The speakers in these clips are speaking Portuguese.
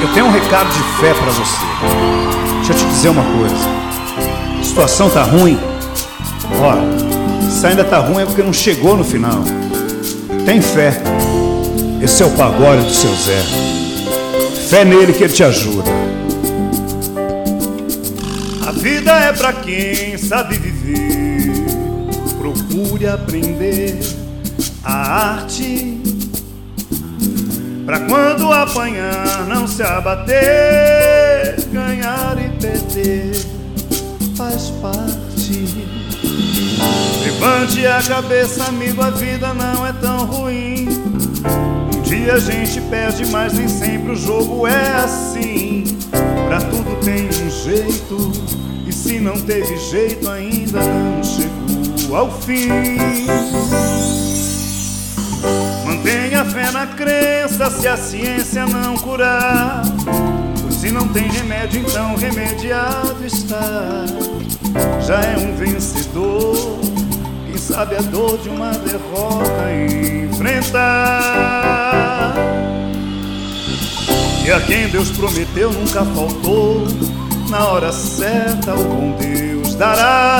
Eu tenho um recado de fé para você. Deixa eu te dizer uma coisa. A situação tá ruim. Ó, se ainda tá ruim é porque não chegou no final. Tem fé. Esse é o pagode do seu Zé. Fé nele que ele te ajuda. A vida é pra quem sabe viver. Procure aprender a arte. Pra quando apanhar, não se abater. Ganhar e perder faz parte. Levante a cabeça, amigo, a vida não é tão ruim. Um dia a gente perde, mas nem sempre o jogo é assim. Pra tudo tem um jeito, e se não teve jeito, ainda não chegou ao fim. Fé na crença se a ciência não curar. Se não tem remédio, então remediado está. Já é um vencedor. Quem sabe a dor de uma derrota enfrentar. E a quem Deus prometeu nunca faltou. Na hora certa, o bom Deus dará.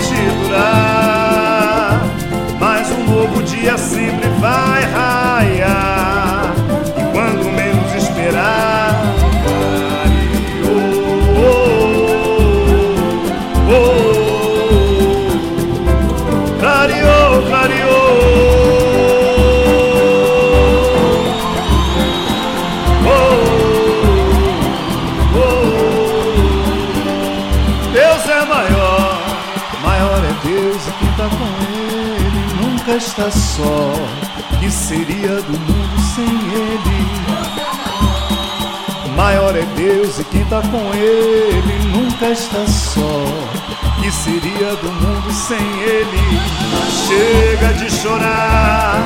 maior, maior é Deus e quem tá com Ele nunca está só. Que seria do mundo sem Ele? Maior é Deus e quem tá com Ele nunca está só. Que seria do mundo sem Ele? Chega de chorar,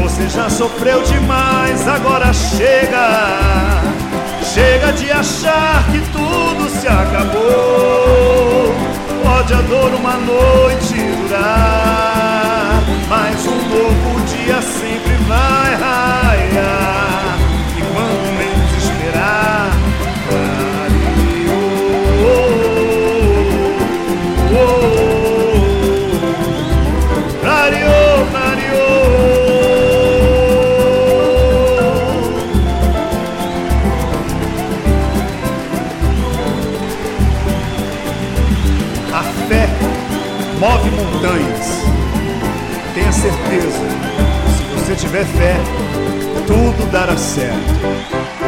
você já sofreu demais, agora chega. Chega de achar que tudo se acabou. Pode a dor uma noite durar, mas um novo dia sempre vai raiar. Certeza, se você tiver fé, tudo dará certo.